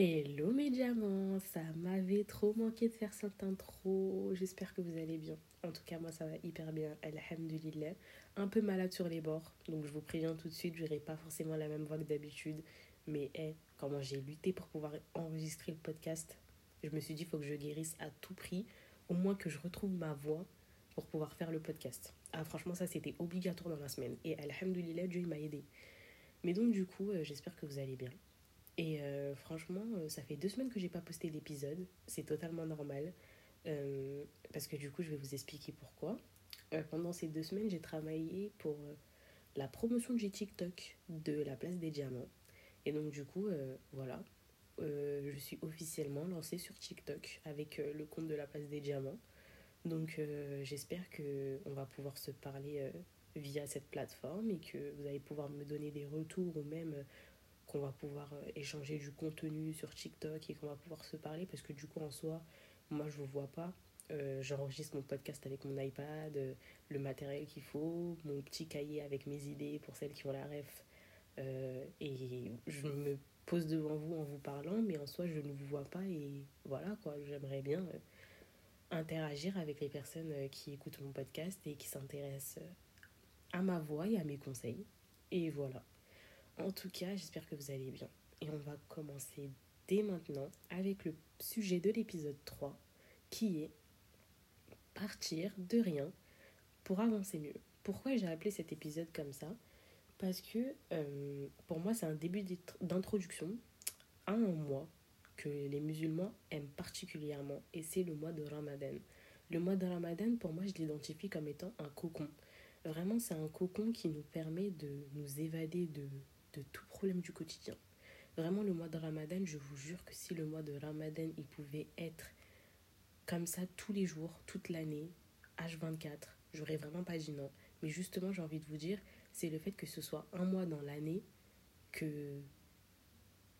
Hello mes diamants, ça m'avait trop manqué de faire cette intro, j'espère que vous allez bien. En tout cas moi ça va hyper bien, alhamdulillah. Un peu malade sur les bords, donc je vous préviens tout de suite, je n'aurai pas forcément la même voix que d'habitude. Mais hey, comment j'ai lutté pour pouvoir enregistrer le podcast, je me suis dit faut que je guérisse à tout prix, au moins que je retrouve ma voix pour pouvoir faire le podcast. Ah franchement ça c'était obligatoire dans la semaine et alhamdulillah Dieu m'a aidé. Mais donc du coup euh, j'espère que vous allez bien. Et euh, franchement, euh, ça fait deux semaines que j'ai pas posté d'épisode. C'est totalement normal. Euh, parce que du coup, je vais vous expliquer pourquoi. pendant ces deux semaines, j'ai travaillé pour la promotion du TikTok de la place des diamants. Et donc, du coup, voilà. je suis officiellement lancée sur TikTok avec le compte de la place des diamants. Donc, j'espère qu'on va pouvoir se parler via cette plateforme et que vous allez pouvoir me donner des retours ou même qu'on va pouvoir euh, échanger du contenu sur TikTok et qu'on va pouvoir se parler parce que du coup en soi moi je vous vois pas. Euh, j'enregistre mon podcast avec mon iPad euh, le matériel qu'il faut mon petit cahier avec mes idées pour celles qui ont la ref et je me pose devant vous en vous parlant mais en soi je ne vous vois pas et voilà quoi. J'aimerais bien interagir avec les personnes qui écoutent mon podcast et qui s'intéressent à ma voix et à mes conseils. Et voilà en tout cas, j'espère que vous allez bien. Et on va commencer dès maintenant avec le sujet de l'épisode 3 qui est partir de rien pour avancer mieux. Pourquoi j'ai appelé cet épisode comme ça? Parce que euh, pour moi, c'est un début d'introduction à un mois que les musulmans aiment particulièrement et c'est le mois de Ramadan. Le mois de Ramadan, pour moi, je l'identifie comme étant un cocon. Vraiment, c'est un cocon qui nous permet de nous évader de de tout problème du quotidien. Vraiment, le mois de Ramadan, je vous jure que si le mois de Ramadan, il pouvait être comme ça tous les jours, toute l'année, H24, j'aurais vraiment pas dit non. Mais justement, j'ai envie de vous dire, c'est le fait que ce soit un mois dans l'année que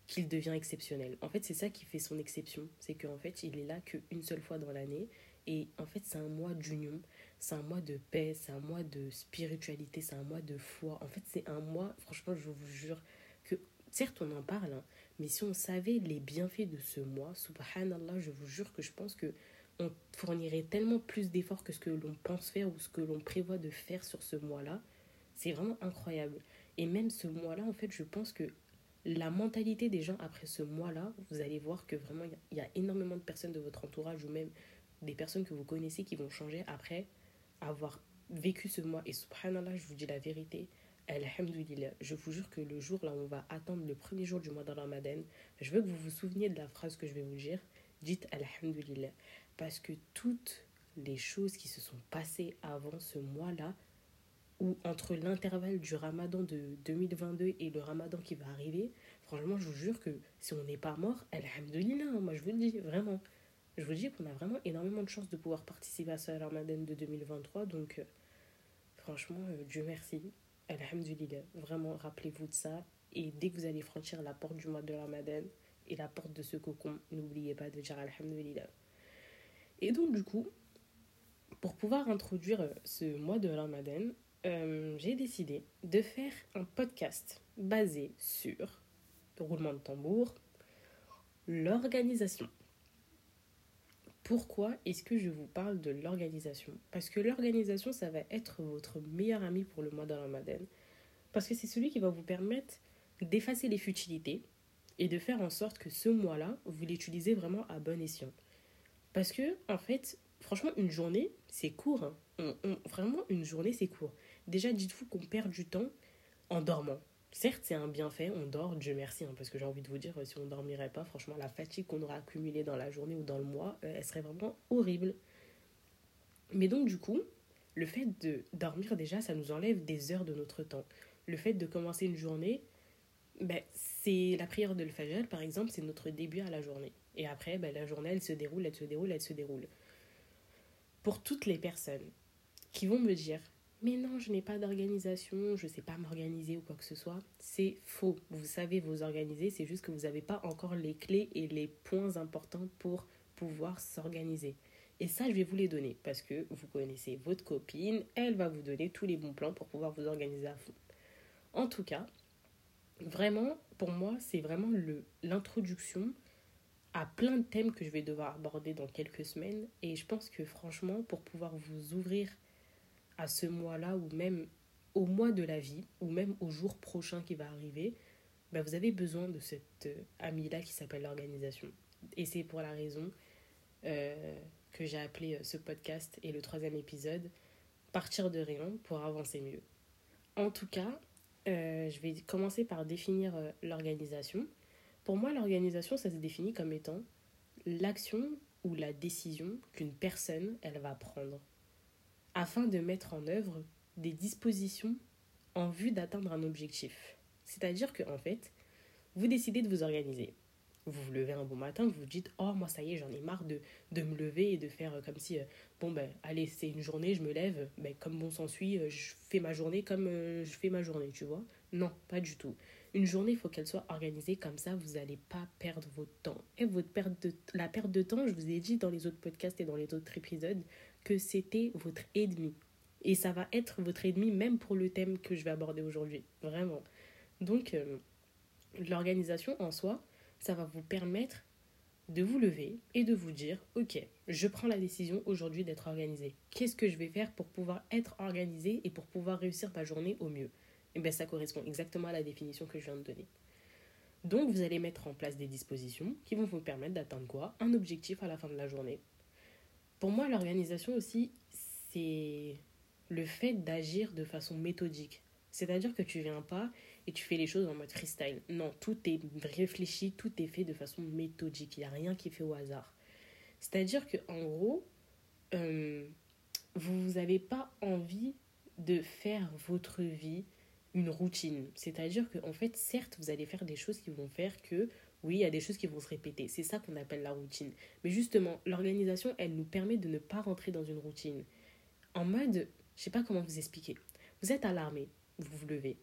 qu'il devient exceptionnel. En fait, c'est ça qui fait son exception. C'est qu'en fait, il est là qu'une seule fois dans l'année. Et en fait, c'est un mois d'union, c'est un mois de paix, c'est un mois de spiritualité, c'est un mois de foi. En fait, c'est un mois, franchement, je vous jure que, certes, on en parle, hein, mais si on savait les bienfaits de ce mois, subhanallah, je vous jure que je pense que on fournirait tellement plus d'efforts que ce que l'on pense faire ou ce que l'on prévoit de faire sur ce mois-là. C'est vraiment incroyable. Et même ce mois-là, en fait, je pense que la mentalité des gens après ce mois-là, vous allez voir que vraiment, il y, a énormément de personnes de votre entourage ou même des personnes que vous connaissez qui vont changer après avoir vécu ce mois. Et subhanallah, je vous dis la vérité, alhamdulillah, je vous jure que le jour là on va attendre le premier jour du mois de Ramadan, je veux que vous vous souveniez de la phrase que je vais vous dire. Dites alhamdulillah. Parce que toutes les choses qui se sont passées avant ce mois-là, ou entre l'intervalle du ramadan de 2022 et le ramadan qui va arriver, franchement, je vous jure que si on n'est pas mort, alhamdulillah, moi je vous le dis, vraiment. Je vous dis qu'on a vraiment énormément de chance de pouvoir participer à ce Ramadan de 2023. Donc, euh, franchement, euh, Dieu merci. Alhamdulillah. Vraiment, rappelez-vous de ça. Et dès que vous allez franchir la porte du mois de Ramadan et la porte de ce cocon, n'oubliez pas de dire Alhamdulillah. Et donc, du coup, pour pouvoir introduire euh, ce mois de Ramadan, j'ai décidé de faire un podcast basé sur, roulement de tambour, l'organisation. Pourquoi est-ce que je vous parle de l'organisation? Parce que l'organisation, ça va être votre meilleur ami pour le mois de Ramadan. Parce que c'est celui qui va vous permettre d'effacer les futilités et de faire en sorte que ce mois-là, vous l'utilisez vraiment à bon escient. Parce que, en fait, franchement, une journée, c'est court. Hein. vraiment, une journée, c'est court. Déjà, dites-vous qu'on perd du temps en dormant. Certes, c'est un bienfait, on dort, Dieu merci, hein, parce que j'ai envie de vous dire, si on ne dormirait pas, franchement, la fatigue qu'on aura accumulée dans la journée ou dans le mois, euh, elle serait vraiment horrible. Mais donc, du coup, le fait de dormir, déjà, ça nous enlève des heures de notre temps. Le fait de commencer une journée, ben, c'est la prière de l'Fajr, par exemple, c'est notre début à la journée. Et après, ben, la journée, elle se déroule, elle se déroule, elle se déroule. Pour toutes les personnes qui vont me dire, mais non, je n'ai pas d'organisation, je ne sais pas m'organiser ou quoi que ce soit. C'est faux. Vous savez vous organiser, c'est juste que vous n'avez pas encore les clés et les points importants pour pouvoir s'organiser. Et ça, je vais vous les donner parce que vous connaissez votre copine, elle va vous donner tous les bons plans pour pouvoir vous organiser à fond. En tout cas, vraiment, pour moi, c'est vraiment l'introduction à plein de thèmes que je vais devoir aborder dans quelques semaines. Et je pense que franchement, pour pouvoir vous ouvrir à ce mois-là, ou même au mois de la vie, ou même au jour prochain qui va arriver, ben vous avez besoin de cette euh, amie-là qui s'appelle l'organisation. Et c'est pour la raison euh, que j'ai appelé euh, ce podcast et le troisième épisode Partir de rien pour avancer mieux. En tout cas, je vais commencer par définir l'organisation. Pour moi, l'organisation, ça se définit comme étant l'action ou la décision qu'une personne, elle va prendre afin de mettre en œuvre des dispositions en vue d'atteindre un objectif. C'est-à-dire que en fait, vous décidez de vous organiser. Vous vous levez un bon matin, vous vous dites Oh, moi, ça y est, j'en ai marre de, de me lever et de faire euh, comme si, euh, bon, ben, allez, c'est une journée, je me lève, ben, comme bon s'ensuit, euh, je fais ma journée comme je fais ma journée, tu vois? Non, pas du tout. Une journée, il faut qu'elle soit organisée comme ça, vous n'allez pas perdre votre temps. Et votre perte la perte de temps, je vous ai dit dans les autres podcasts et dans les autres épisodes que c'était votre ennemi. Et ça va être votre ennemi même pour le thème que je vais aborder aujourd'hui. Vraiment. Donc, euh, l'organisation en soi, ça va vous permettre de vous lever et de vous dire, ok, je prends la décision aujourd'hui d'être organisé. Qu'est-ce que je vais faire pour pouvoir être organisé et pour pouvoir réussir ma journée au mieux? Et eh bien ça correspond exactement à la définition que je viens de donner. Donc vous allez mettre en place des dispositions qui vont vous permettre d'atteindre quoi? Un objectif à la fin de la journée. Pour moi, l'organisation aussi, c'est le fait d'agir de façon méthodique. C'est-à-dire que tu viens pas et tu fais les choses en mode freestyle. Non, tout est réfléchi, tout est fait de façon méthodique. Il n'y a rien qui est fait au hasard. C'est-à-dire que en gros, euh, vous n'avez pas envie de faire votre vie une routine. C'est-à-dire qu'en fait, certes, vous allez faire des choses qui vont faire que, oui, il y a des choses qui vont se répéter. C'est ça qu'on appelle la routine. Mais justement, l'organisation, elle nous permet de ne pas rentrer dans une routine. En mode, je sais pas comment vous expliquer. Vous êtes à l'armée, vous vous levez.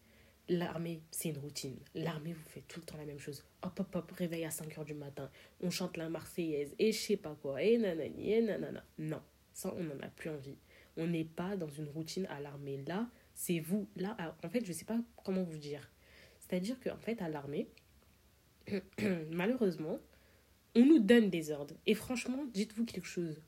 L'armée, c'est une routine. L'armée, vous fait tout le temps la même chose. Hop, hop, hop, réveil à 5 heures du matin. On chante la Marseillaise et je sais pas quoi. Et nanani, et nanana. Non, ça, on n'en a plus envie. On n'est pas dans une routine à l'armée. Là, c'est vous. Là, en fait, je sais pas comment vous dire. C'est-à-dire qu'en fait, à l'armée, malheureusement, on nous donne des ordres. Et franchement, dites-vous quelque chose.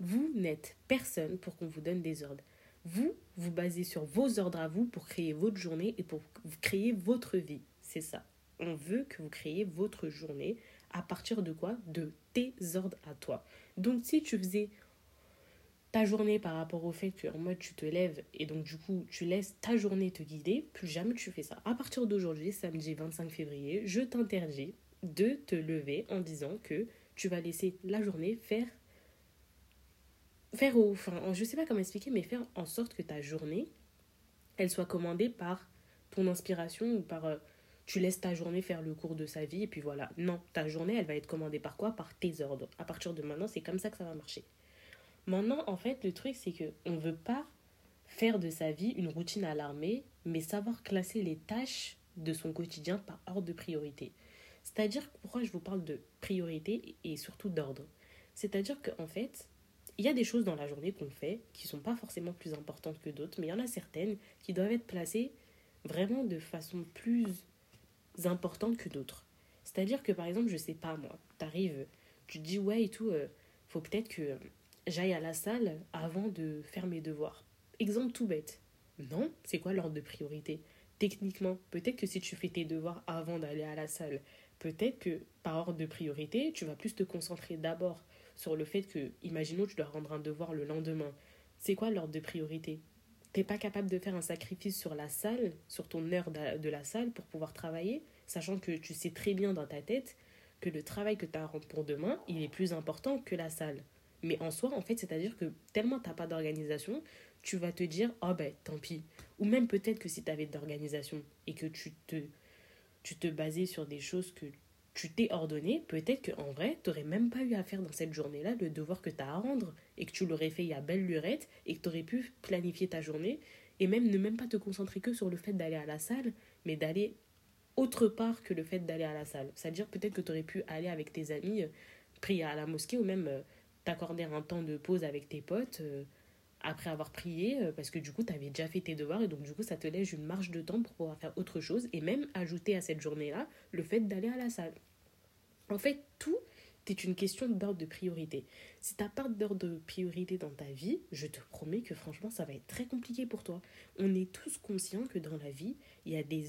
Vous n'êtes personne pour qu'on vous donne des ordres. Vous, vous basez sur vos ordres à vous pour créer votre journée et pour créer votre vie. C'est ça. On veut que vous créiez votre journée à partir de quoi? De tes ordres à toi. Donc si tu faisais ta journée par rapport au fait que tu te lèves et donc du coup tu laisses ta journée te guider, plus jamais tu fais ça. À partir d'aujourd'hui, samedi 25 février, je t'interdis de te lever en disant que tu vas laisser la journée faire faire au enfin je sais pas comment expliquer mais faire en sorte que ta journée elle soit commandée par ton inspiration ou par euh, tu laisses ta journée faire le cours de sa vie et puis voilà. Non, ta journée elle va être commandée par quoi? Par tes ordres. À partir de maintenant, c'est comme ça que ça va marcher. Maintenant, en fait, le truc, c'est que on veut pas faire de sa vie une routine à l'armée, mais savoir classer les tâches de son quotidien par ordre de priorité. C'est-à-dire, pourquoi je vous parle de priorité et surtout d'ordre? C'est-à-dire qu'en fait, il y a des choses dans la journée qu'on fait qui sont pas forcément plus importantes que d'autres, mais il y en a certaines qui doivent être placées vraiment de façon plus importante que d'autres. C'est-à-dire que par exemple, je sais pas moi, tu arrives, tu te dis ouais et tout, euh, faut peut-être que j'aille à la salle avant de faire mes devoirs. Exemple tout bête. Non, c'est quoi l'ordre de priorité? Techniquement, peut-être que si tu fais tes devoirs avant d'aller à la salle, peut-être que par ordre de priorité, tu vas plus te concentrer d'abord sur le fait que, imaginons, tu dois rendre un devoir le lendemain. C'est quoi l'ordre de priorité? T'es pas capable de faire un sacrifice sur la salle, sur ton heure de la salle pour pouvoir travailler, sachant que tu sais très bien dans ta tête que le travail que tu as à rendre pour demain, il est plus important que la salle. Mais en soi, en fait, c'est-à-dire que tellement tu n'as pas d'organisation, tu vas te dire, oh ben tant pis. Ou même peut-être que si tu avais d'organisation et que tu te, tu te basais sur des choses que tu t'es ordonné, peut-être qu'en vrai, tu n'aurais même pas eu à faire dans cette journée-là le devoir que tu as à rendre et que tu l'aurais fait à belle lurette et que tu aurais pu planifier ta journée et même ne même pas te concentrer que sur le fait d'aller à la salle, mais d'aller autre part que le fait d'aller à la salle. C'est-à-dire peut-être que tu aurais pu aller avec tes amis, prier à la mosquée ou même euh, t'accorder un temps de pause avec tes potes euh, après avoir prié, euh, parce que du coup, tu avais déjà fait tes devoirs et donc du coup, ça te laisse une marge de temps pour pouvoir faire autre chose et même ajouter à cette journée-là le fait d'aller à la salle. En fait, tout, c'est une question d'ordre de priorité. Si tu n'as pas d'ordre de priorité dans ta vie, je te promets que franchement, ça va être très compliqué pour toi. On est tous conscients que dans la vie, il y a des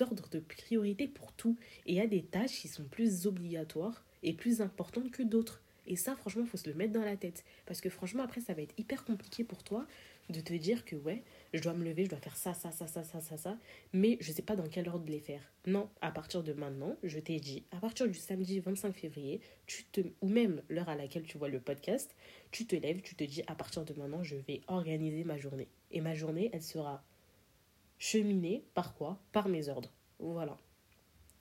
ordres de priorité pour tout. Et il y a des tâches qui sont plus obligatoires et plus importantes que d'autres. Et ça, franchement, il faut se le mettre dans la tête. Parce que franchement, après, ça va être hyper compliqué pour toi de te dire que ouais, je dois me lever, je dois faire ça, ça, ça, ça, ça, ça, ça, mais je sais pas dans quel ordre de les faire. Non, à partir de maintenant, je t'ai dit, à partir du samedi 25 février, tu te, ou même l'heure à laquelle tu vois le podcast, tu te lèves, tu te dis, à partir de maintenant, je vais organiser ma journée. Et ma journée, elle sera cheminée par quoi? Par mes ordres. Voilà.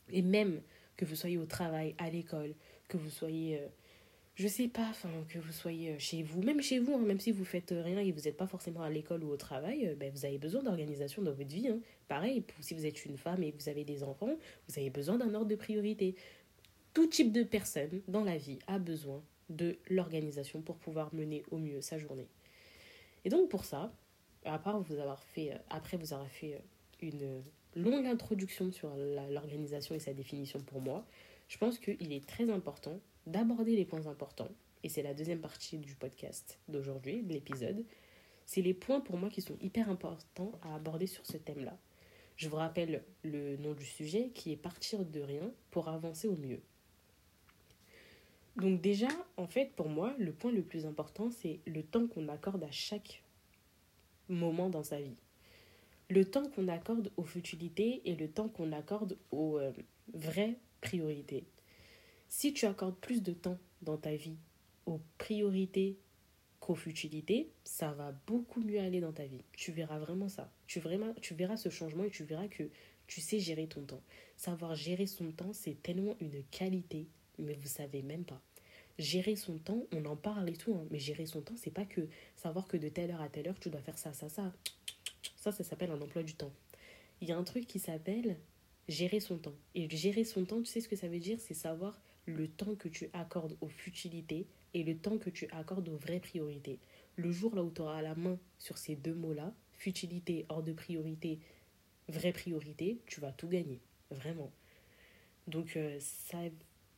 Et même que vous soyez au travail, à l'école, que vous soyez... Euh, je sais pas, que vous soyez euh, chez vous, même chez vous, hein, même si vous faites euh, rien et vous n'êtes pas forcément à l'école ou au travail, euh, ben, vous avez besoin d'organisation dans votre vie. Hein. Pareil, si vous êtes une femme et que vous avez des enfants, vous avez besoin d'un ordre de priorité. Tout type de personne dans la vie a besoin de l'organisation pour pouvoir mener au mieux sa journée. Et donc pour ça, après vous avoir fait, après vous avoir fait une longue introduction sur l'organisation et sa définition pour moi, je pense qu'il est très important d'aborder les points importants, et c'est la deuxième partie du podcast d'aujourd'hui, de l'épisode, c'est les points pour moi qui sont hyper importants à aborder sur ce thème-là. Je vous rappelle le nom du sujet qui est partir de rien pour avancer au mieux. Donc déjà, en fait, pour moi, le point le plus important, c'est le temps qu'on accorde à chaque moment dans sa vie. Le temps qu'on accorde aux futilités et le temps qu'on accorde aux euh, vraies priorités. Si tu accordes plus de temps dans ta vie aux priorités qu'aux futilités, ça va beaucoup mieux aller dans ta vie. Tu verras vraiment ça. Tu, vraiment, tu verras ce changement et tu verras que tu sais gérer ton temps. Savoir gérer son temps, c'est tellement une qualité, mais vous savez même pas. Gérer son temps, on en parle et tout, hein, mais gérer son temps, c'est pas que savoir que de telle heure à telle heure, tu dois faire ça, ça, ça. Ça, ça s'appelle un emploi du temps. Il y a un truc qui s'appelle gérer son temps. Et gérer son temps, tu sais ce que ça veut dire? C'est savoir le temps que tu accordes aux futilités et le temps que tu accordes aux vraies priorités. Le jour là où tu auras la main sur ces deux mots-là, futilité, hors de priorité, vraie priorité, tu vas tout gagner. Vraiment. Donc, euh, ça,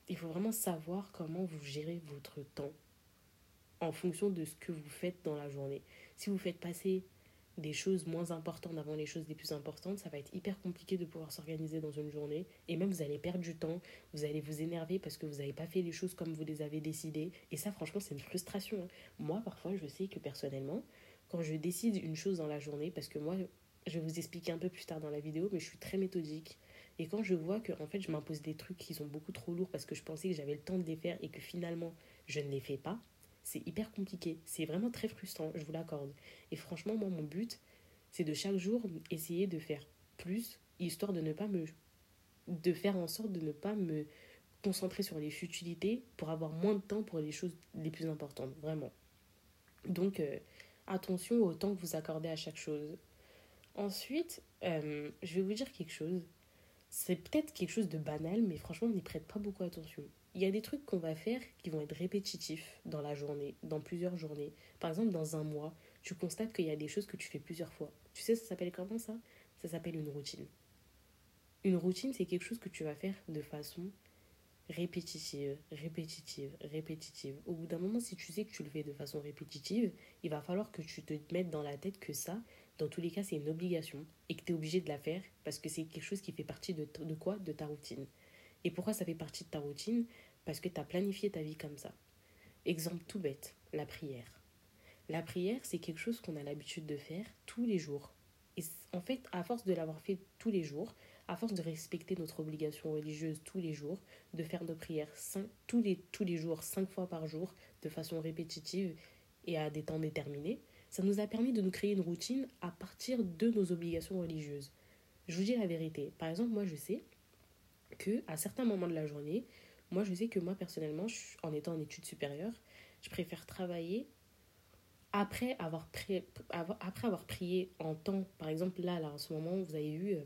il faut vraiment savoir comment vous gérez votre temps en fonction de ce que vous faites dans la journée. Si vous faites passer des choses moins importantes avant les choses les plus importantes, ça va être hyper compliqué de pouvoir s'organiser dans une journée. Et même, vous allez perdre du temps, vous allez vous énerver parce que vous n'avez pas fait les choses comme vous les avez décidées. Et ça, franchement, c'est une frustration. Hein. Moi, parfois, je sais que personnellement, quand je décide une chose dans la journée, parce que moi, je vais vous expliquer un peu plus tard dans la vidéo, mais je suis très méthodique. Et quand je vois que en fait, je m'impose des trucs qui sont beaucoup trop lourds parce que je pensais que j'avais le temps de les faire et que finalement, je ne les fais pas, c'est hyper compliqué. C'est vraiment très frustrant, je vous l'accorde. Et franchement, moi, mon but, c'est de chaque jour essayer de faire plus, histoire de ne pas me. de faire en sorte de ne pas me concentrer sur les futilités pour avoir moins de temps pour les choses les plus importantes, vraiment. Donc, euh, attention au temps que vous accordez à chaque chose. Ensuite, euh, je vais vous dire quelque chose. C'est peut-être quelque chose de banal, mais franchement, on n'y prête pas beaucoup attention il y a des trucs qu'on va faire qui vont être répétitifs dans la journée, dans plusieurs journées. Par exemple, dans un mois, tu constates qu'il y a des choses que tu fais plusieurs fois. Tu sais, ça s'appelle comment ça? Ça s'appelle une routine. Une routine, c'est quelque chose que tu vas faire de façon répétitive, répétitive, répétitive. Au bout d'un moment, si tu sais que tu le fais de façon répétitive, il va falloir que tu te mettes dans la tête que ça, dans tous les cas, c'est une obligation et que tu es obligé de la faire parce que c'est quelque chose qui fait partie de, de quoi? De ta routine. Et pourquoi ça fait partie de ta routine? Parce que tu as planifié ta vie comme ça. Exemple tout bête, la prière. La prière, c'est quelque chose qu'on a l'habitude de faire tous les jours. Et en fait, à force de l'avoir fait tous les jours, à force de respecter notre obligation religieuse tous les jours, de faire nos prières tous, les, tous les jours, cinq fois par jour, de façon répétitive et à des temps déterminés, ça nous a permis de nous créer une routine à partir de nos obligations religieuses. Je vous dis la vérité. Par exemple, moi, je sais que à certains moments de la journée, moi, je sais que moi, personnellement, en étant en études supérieures, je préfère travailler après avoir, après avoir prié en temps. Par exemple, là, là, en ce moment, vous avez vu, euh,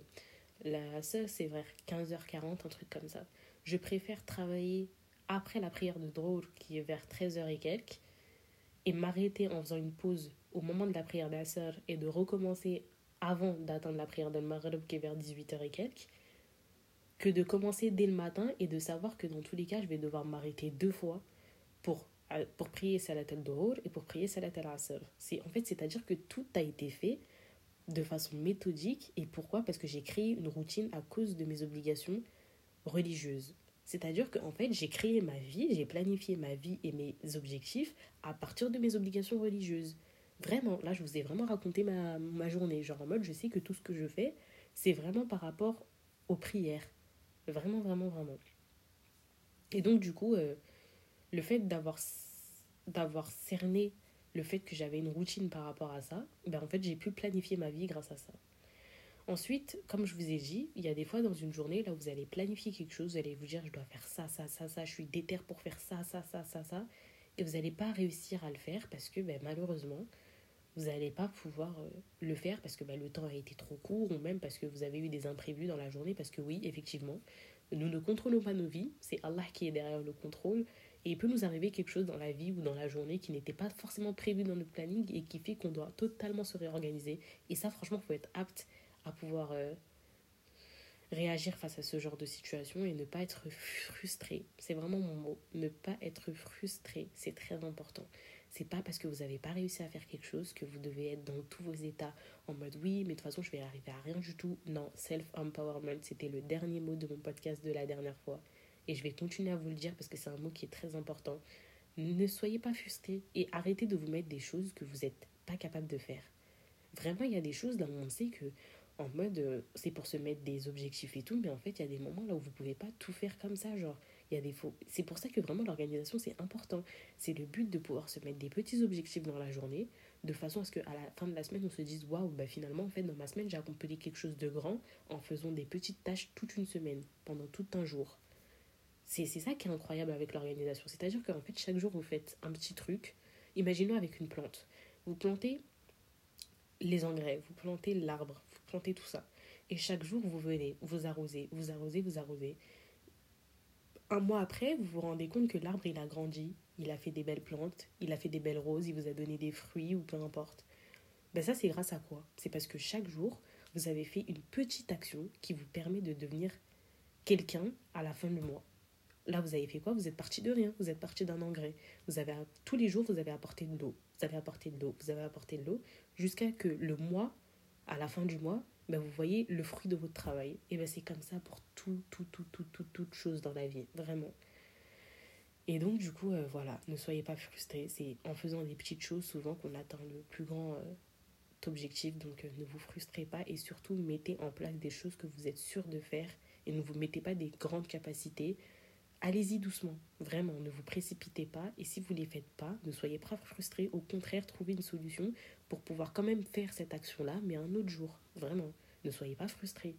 la, ça, c'est vers 15h40, un truc comme ça. Je préfère travailler après la prière de Drôle, qui est vers 13h et quelques, et m'arrêter en faisant une pause au moment de la prière d'Asser et de recommencer avant d'atteindre la prière de Maghreb, qui est vers 18h et quelques que de commencer dès le matin et de savoir que dans tous les cas, je vais devoir m'arrêter deux fois pour, euh, pour prier Salat al-Dohor et pour prier Salat al-Asr. En fait, c'est-à-dire que tout a été fait de façon méthodique. Et pourquoi? Parce que j'ai créé une routine à cause de mes obligations religieuses. C'est-à-dire qu'en fait, j'ai créé ma vie, j'ai planifié ma vie et mes objectifs à partir de mes obligations religieuses. Vraiment, là, je vous ai vraiment raconté ma, ma journée. Genre en mode, je sais que tout ce que je fais, c'est vraiment par rapport aux prières. Vraiment, vraiment, vraiment. Et donc, du coup, euh, le fait d'avoir, d'avoir cerné le fait que j'avais une routine par rapport à ça, ben en fait, j'ai pu planifier ma vie grâce à ça. Ensuite, comme je vous ai dit, il y a des fois dans une journée, là, vous allez planifier quelque chose, vous allez vous dire, je dois faire ça, ça, ça, ça, je suis déter pour faire ça, ça, ça, ça, ça, et vous n'allez pas réussir à le faire parce que, ben, malheureusement, vous n'allez pas pouvoir euh, le faire parce que bah, le temps a été trop court ou même parce que vous avez eu des imprévus dans la journée. Parce que oui, effectivement, nous ne contrôlons pas nos vies, c'est Allah qui est derrière le contrôle. Et il peut nous arriver quelque chose dans la vie ou dans la journée qui n'était pas forcément prévu dans notre planning et qui fait qu'on doit totalement se réorganiser. Et ça, franchement, il faut être apte à pouvoir euh, réagir face à ce genre de situation et ne pas être frustré. C'est vraiment mon mot. Ne pas être frustré, c'est très important. C'est pas parce que vous n'avez pas réussi à faire quelque chose que vous devez être dans tous vos états en mode oui, mais de toute façon, je vais arriver à rien du tout. Non, self-empowerment, c'était le dernier mot de mon podcast de la dernière fois. Et je vais continuer à vous le dire parce que c'est un mot qui est très important. Ne soyez pas frustrés et arrêtez de vous mettre des choses que vous n'êtes pas capable de faire. Vraiment, il y a des choses là où on sait que en mode euh, c'est pour se mettre des objectifs et tout, mais en fait, il y a des moments là où vous pouvez pas tout faire comme ça, genre il y a des faux. C'est pour ça que vraiment l'organisation c'est important. C'est le but de pouvoir se mettre des petits objectifs dans la journée, de façon à ce qu'à la fin de la semaine on se dise waouh, bah finalement en fait dans ma semaine j'ai accompli quelque chose de grand en faisant des petites tâches toute une semaine, pendant tout un jour. C'est ça qui est incroyable avec l'organisation. C'est-à-dire qu'en fait chaque jour vous faites un petit truc. Imaginons avec une plante. Vous plantez les engrais, vous plantez l'arbre, vous plantez tout ça. Et chaque jour, vous venez, vous arrosez, vous arrosez, vous arrosez un mois après, vous vous rendez compte que l'arbre, il a grandi, il a fait des belles plantes, il a fait des belles roses, il vous a donné des fruits ou peu importe. Ben ça, c'est grâce à quoi? C'est parce que chaque jour, vous avez fait une petite action qui vous permet de devenir quelqu'un à la fin du mois. Là, vous avez fait quoi? Vous êtes parti de rien, vous êtes parti d'un engrais. Vous avez tous les jours, vous avez apporté de l'eau, vous avez apporté de l'eau, vous avez apporté de l'eau, jusqu'à que le mois, à la fin du mois, ben, vous voyez le fruit de votre travail. Et ben c'est comme ça pour tout, tout, tout, tout, tout, toute chose dans la vie, vraiment. Et donc, du coup, euh, voilà, ne soyez pas frustrés. C'est en faisant des petites choses souvent qu'on atteint le plus grand euh, objectif. Donc, euh, ne vous frustrez pas et surtout mettez en place des choses que vous êtes sûr de faire et ne vous mettez pas des grandes capacités. Allez-y doucement, vraiment, ne vous précipitez pas et si vous ne les faites pas, ne soyez pas frustrés. Au contraire, trouvez une solution pour pouvoir quand même faire cette action-là, mais un autre jour, vraiment. Ne soyez pas frustrés.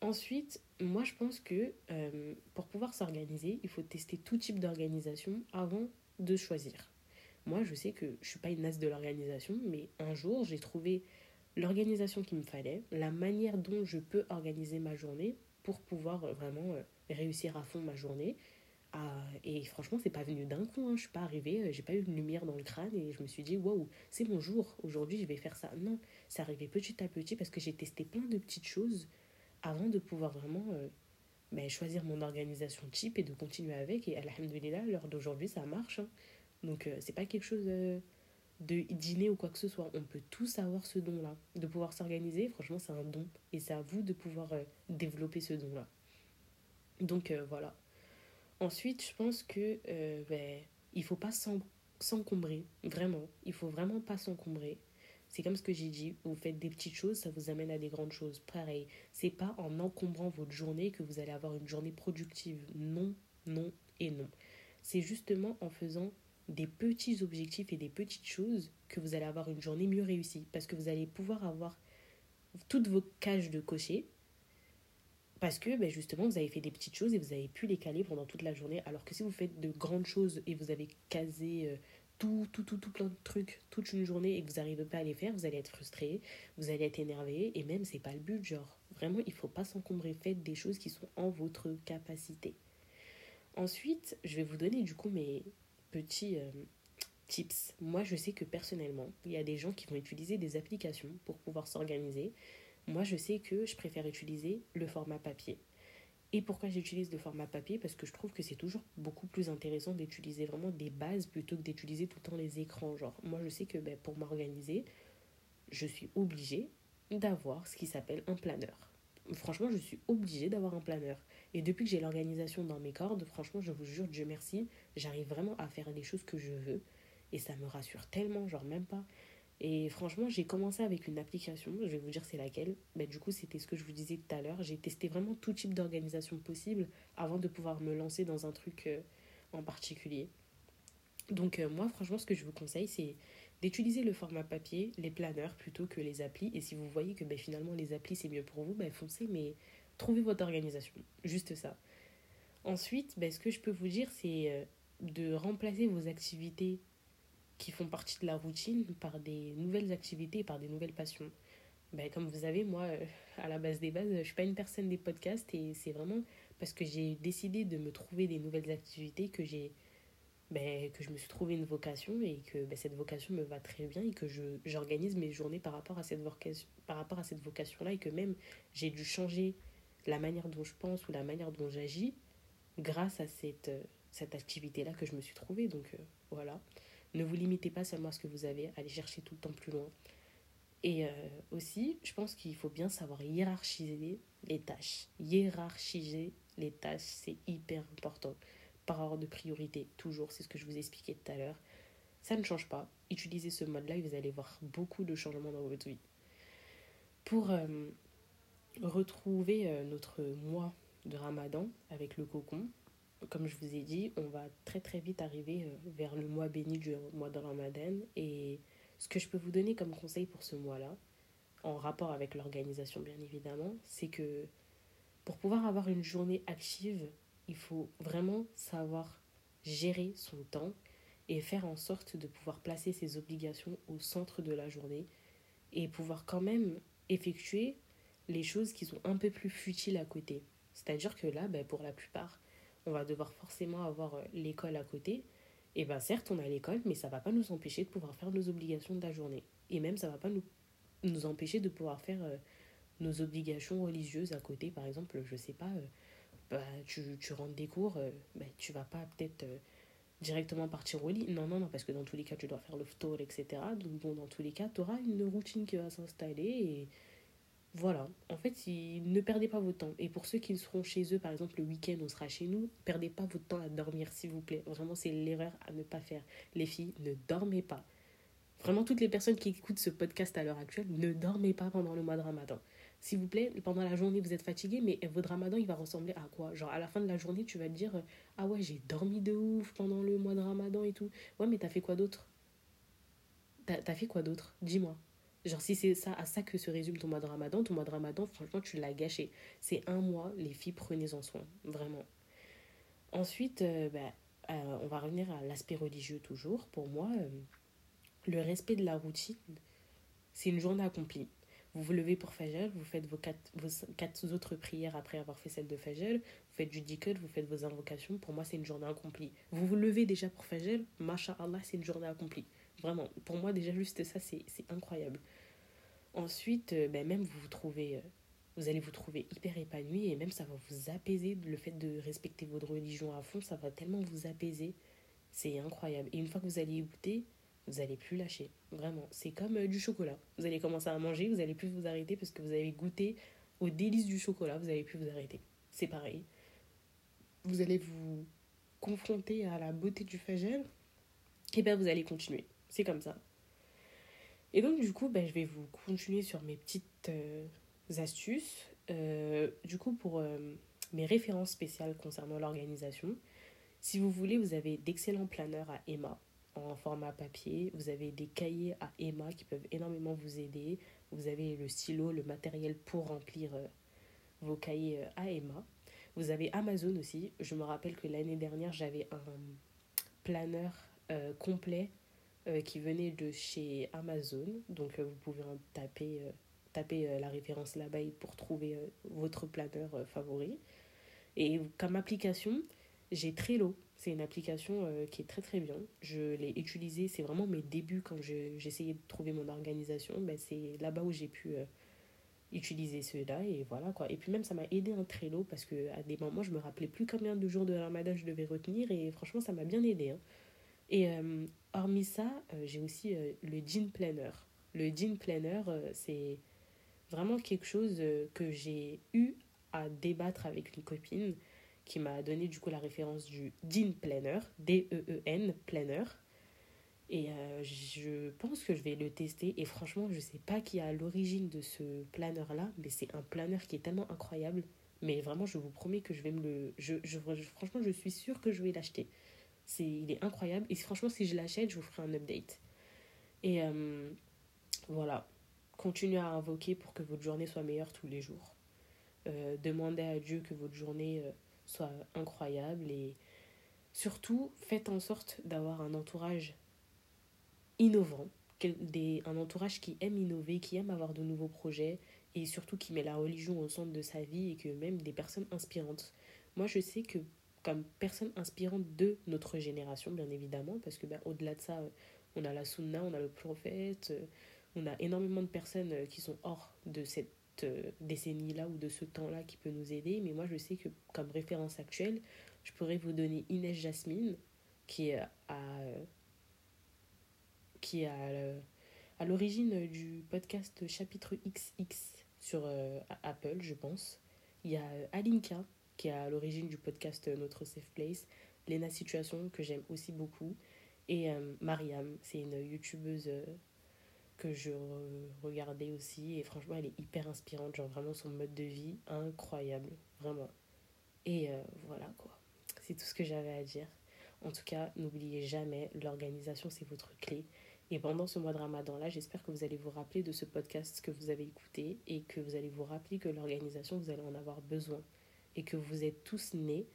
Ensuite, moi je pense que euh, pour pouvoir s'organiser, il faut tester tout type d'organisation avant de choisir. Moi je sais que je suis pas une as de l'organisation, mais un jour j'ai trouvé l'organisation qu'il me fallait, la manière dont je peux organiser ma journée pour pouvoir euh, vraiment euh, réussir à fond ma journée. Ah, et franchement, c'est pas venu d'un coup. Hein. Je suis pas arrivée, j'ai pas eu une lumière dans le crâne et je me suis dit, waouh, c'est mon jour. Aujourd'hui, je vais faire ça. Non, c'est arrivé petit à petit parce que j'ai testé plein de petites choses avant de pouvoir vraiment euh, ben, choisir mon organisation type et de continuer avec. Et alhamdoulilah, l'heure d'aujourd'hui, ça marche. Hein. Donc, euh, c'est pas quelque chose euh, de dîner ou quoi que ce soit. On peut tous avoir ce don-là. De pouvoir s'organiser, franchement, c'est un don. Et c'est à vous de pouvoir développer ce don-là. Donc, voilà. Ensuite, je pense que ben, il faut pas s'encombrer. Vraiment. Il faut vraiment pas s'encombrer. C'est comme ce que j'ai dit, vous faites des petites choses, ça vous amène à des grandes choses. Pareil, c'est pas en encombrant votre journée que vous allez avoir une journée productive. Non, non et non. C'est justement en faisant des petits objectifs et des petites choses que vous allez avoir une journée mieux réussie. Parce que vous allez pouvoir avoir toutes vos cages de cocher. Parce que ben justement, vous avez fait des petites choses et vous avez pu les caler pendant toute la journée. Alors que si vous faites de grandes choses et vous avez casé euh, tout, tout, tout, tout plein de trucs toute une journée et que vous n'arrivez pas à les faire, vous allez être frustré, vous allez être énervé et même c'est pas le but. Genre, vraiment, il faut pas s'encombrer. Faites des choses qui sont en votre capacité. Ensuite, je vais vous donner du coup mes petits euh, tips. Moi, je sais que personnellement, il y a des gens qui vont utiliser des applications pour pouvoir s'organiser. Moi, je sais que je préfère utiliser le format papier. Et pourquoi j'utilise le format papier? Parce que je trouve que c'est toujours beaucoup plus intéressant d'utiliser vraiment des bases plutôt que d'utiliser tout le temps les écrans. Genre, moi je sais que ben, pour m'organiser, je suis obligée d'avoir ce qui s'appelle un planeur. Franchement, je suis obligée d'avoir un planeur. Et depuis que j'ai l'organisation dans mes cordes, franchement, je vous jure, Dieu merci, j'arrive vraiment à faire les choses que je veux. Et ça me rassure tellement, genre même pas. Et franchement, j'ai commencé avec une application, je vais vous dire c'est laquelle. Mais du coup, c'était ce que je vous disais tout à l'heure. J'ai testé vraiment tout type d'organisation possible avant de pouvoir me lancer dans un truc euh, en particulier. Donc euh, moi, franchement, ce que je vous conseille, c'est d'utiliser le format papier, les planeurs plutôt que les applis. Et si vous voyez que ben, finalement les applis c'est mieux pour vous, ben, foncez, mais trouvez votre organisation. Juste ça. Ensuite, ben, ce que je peux vous dire, c'est euh, de remplacer vos activités qui font partie de la routine par des nouvelles activités, par des nouvelles passions. Ben, comme vous savez, moi, euh, à la base des bases, je suis pas une personne des podcasts et c'est vraiment parce que j'ai décidé de me trouver des nouvelles activités que j'ai ben, que je me suis trouvé une vocation et que ben, cette vocation me va très bien et que j'organise mes journées par rapport à cette à cette vocation là et que même j'ai dû changer la manière dont je pense ou la manière dont j'agis grâce à cette, euh, cette activité là que je me suis trouvée donc euh, voilà ne vous limitez pas seulement à ce que vous avez, allez chercher tout le temps plus loin. Et euh, aussi, je pense qu'il faut bien savoir hiérarchiser les tâches. Hiérarchiser les tâches, c'est hyper important. Par ordre de priorité, toujours, c'est ce que je vous expliquais tout à l'heure. Ça ne change pas. Utilisez ce mode-là et vous allez voir beaucoup de changements dans votre vie. Pour euh, retrouver euh, notre mois de ramadan avec le cocon, comme je vous ai dit, on va très très vite arriver euh, vers le mois béni du mois de Ramadan. Et ce que je peux vous donner comme conseil pour ce mois-là, en rapport avec l'organisation bien évidemment, c'est que pour pouvoir avoir une journée active, il faut vraiment savoir gérer son temps et faire en sorte de pouvoir placer ses obligations au centre de la journée et pouvoir quand même effectuer les choses qui sont un peu plus futiles à côté. C'est-à-dire que là, ben, pour la plupart, on va devoir forcément avoir euh, l'école à côté. Et bien certes, on a l'école, mais ça va pas nous empêcher de pouvoir faire nos obligations de la journée. Et même, ça va pas nous, nous empêcher de pouvoir faire euh, nos obligations religieuses à côté. Par exemple, je sais pas, euh, bah, tu, tu rentres des cours, bah, tu vas pas peut-être directement partir au lit. Non, non, non, parce que dans tous les cas, tu dois faire le tour, etc. Donc bon, dans tous les cas, tu auras une routine qui va s'installer voilà, en fait, ne perdez pas votre temps. Et pour ceux qui seront chez eux, par exemple, le week-end, on sera chez nous, perdez pas votre temps à dormir, s'il vous plaît. Vraiment, c'est l'erreur à ne pas faire. Les filles, ne dormez pas. Vraiment, toutes les personnes qui écoutent ce podcast à l'heure actuelle, ne dormez pas pendant le mois de Ramadan. S'il vous plaît, pendant la journée, vous êtes fatigué, mais votre Ramadan, il va ressembler à quoi? Genre, à la fin de la journée, tu vas te dire Ah ouais, j'ai dormi de ouf pendant le mois de Ramadan et tout. Ouais, mais t'as fait quoi d'autre? T'as fait quoi d'autre? Dis-moi. Genre, si c'est ça, à ça que se résume ton mois de ramadan, ton mois de ramadan, franchement, tu l'as gâché. C'est un mois, les filles, prenez-en soin, vraiment. Ensuite, euh, bah, euh, on va revenir à l'aspect religieux toujours. Pour moi, euh, le respect de la routine, c'est une journée accomplie. Vous vous levez pour Fajr, vous faites vos quatre, vos quatre autres prières après avoir fait celle de Fajr, vous faites du dhikr, vous faites vos invocations. Pour moi, c'est une journée accomplie. Vous vous levez déjà pour Fajr, Allah, c'est une journée accomplie. Vraiment, pour moi, déjà, juste ça, c'est incroyable. Ensuite, euh, ben, même vous vous trouvez, euh, vous allez vous trouver hyper épanoui et même ça va vous apaiser. Le fait de respecter votre religion à fond, ça va tellement vous apaiser. C'est incroyable. Et une fois que vous allez y goûter, vous allez plus lâcher. Vraiment, c'est comme euh, du chocolat. Vous allez commencer à manger, vous allez plus vous arrêter parce que vous avez goûté aux délices du chocolat, vous allez plus vous arrêter. C'est pareil. Vous allez vous confronter à la beauté du fagel, et bien vous allez continuer. C'est comme ça. Et donc, du coup, ben, je vais vous continuer sur mes petites euh, astuces. Euh, du coup, pour euh, mes références spéciales concernant l'organisation, si vous voulez, vous avez d'excellents planeurs à Emma en format papier. Vous avez des cahiers à Emma qui peuvent énormément vous aider. Vous avez le stylo, le matériel pour remplir vos cahiers à Emma. Vous avez Amazon aussi. Je me rappelle que l'année dernière, j'avais un planeur complet euh, qui venait de chez Amazon. Donc euh, vous pouvez en taper, euh, taper la référence là-bas pour trouver votre planeur favori. Et comme application, j'ai Trello. C'est une application qui est très très bien. Je l'ai utilisée, c'est vraiment mes débuts quand j'essayais de trouver mon organisation. Ben, c'est là-bas où j'ai pu utiliser ceux-là et voilà quoi. Et puis même ça m'a aidé un Trello parce que à des moments je me rappelais plus combien de jours de ramadan je devais retenir et franchement ça m'a bien aidé. Hein. Et euh, hormis ça, euh, j'ai aussi euh, le jean planner. Le jean planner, c'est vraiment quelque chose que j'ai eu à débattre avec une copine qui m'a donné du coup la référence du jean planner, D-E-E-N planner. Et je pense que je vais le tester. Et franchement, je ne sais pas qui est à l'origine de ce planeur-là, mais c'est un planeur qui est tellement incroyable. Mais vraiment, je vous promets que je vais me le. Je, franchement, je suis sûre que je vais l'acheter. C'est, il est incroyable. Et franchement, si je l'achète, je vous ferai un update. Et euh, voilà. Continuez à invoquer pour que votre journée soit meilleure tous les jours. Euh, demandez à Dieu que votre journée soit incroyable. Et surtout, faites en sorte d'avoir un entourage innovant, des, un entourage qui aime innover, qui aime avoir de nouveaux projets et surtout qui met la religion au centre de sa vie et que même des personnes inspirantes. Moi, je sais que comme personne inspirante de notre génération, bien évidemment, parce que ben, au-delà de ça, on a la sunna, on a le prophète, on a énormément de personnes qui sont hors de cette euh, décennie-là ou de ce temps-là qui peut nous aider. Mais moi, je sais que comme référence actuelle, je pourrais vous donner Inès Jasmine, qui est à qui à, l'origine du podcast Chapitre XX sur euh, Apple, je pense. Il y a Alinka, qui est à l'origine du podcast Notre Safe Place. Lena Situation, que j'aime aussi beaucoup. Et euh, Mariam, c'est une youtubeuse euh, que je regardais aussi. Et franchement, elle est hyper inspirante. Genre, vraiment, son mode de vie, incroyable. Vraiment. Et voilà, quoi. C'est tout ce que j'avais à dire. En tout cas, n'oubliez jamais, l'organisation, c'est votre clé. Et pendant ce mois de ramadan-là, j'espère que vous allez vous rappeler de ce podcast que vous avez écouté et que vous allez vous rappeler que l'organisation, vous allez en avoir besoin. Et que vous êtes tous nés,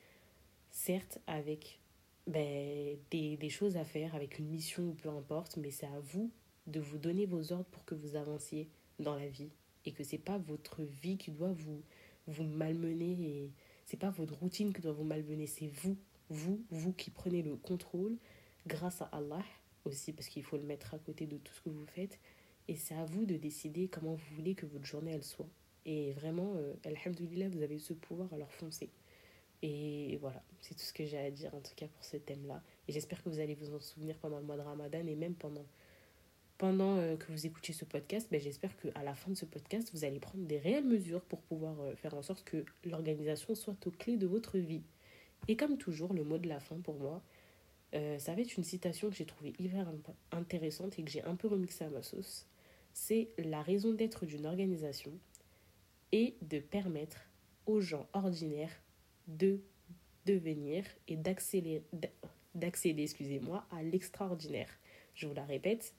certes, avec ben, des, des choses à faire, avec une mission ou peu importe, mais c'est à vous de vous donner vos ordres pour que vous avanciez dans la vie. Et que c'est pas votre vie qui doit vous, vous malmener et c'est pas votre routine qui doit vous malmener, c'est vous, vous, vous qui prenez le contrôle grâce à Allah aussi parce qu'il faut le mettre à côté de tout ce que vous faites. Et c'est à vous de décider comment vous voulez que votre journée elle soit. Et vraiment, euh, Alhamdulillah, vous avez ce pouvoir à leur foncer. Et voilà, c'est tout ce que j'ai à dire en tout cas pour ce thème-là. Et j'espère que vous allez vous en souvenir pendant le mois de Ramadan et même pendant, pendant euh, que vous écoutiez ce podcast. Ben, j'espère qu'à la fin de ce podcast, vous allez prendre des réelles mesures pour pouvoir euh, faire en sorte que l'organisation soit aux clés de votre vie. Et comme toujours, le mot de la fin pour moi, euh, ça va être une citation que j'ai trouvée hyper intéressante et que j'ai un peu remixée à ma sauce. C'est la raison d'être d'une organisation et de permettre aux gens ordinaires de devenir et d'accéder excusez-moi, à l'extraordinaire. Je vous la répète,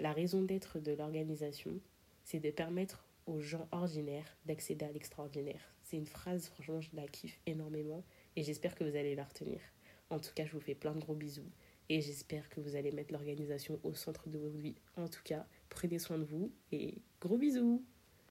la raison d'être de l'organisation, c'est de permettre aux gens ordinaires d'accéder à l'extraordinaire. C'est une phrase, franchement, je la kiffe énormément et j'espère que vous allez la retenir. En tout cas, je vous fais plein de gros bisous et j'espère que vous allez mettre l'organisation au centre de votre vie. En tout cas, prenez soin de vous et gros bisous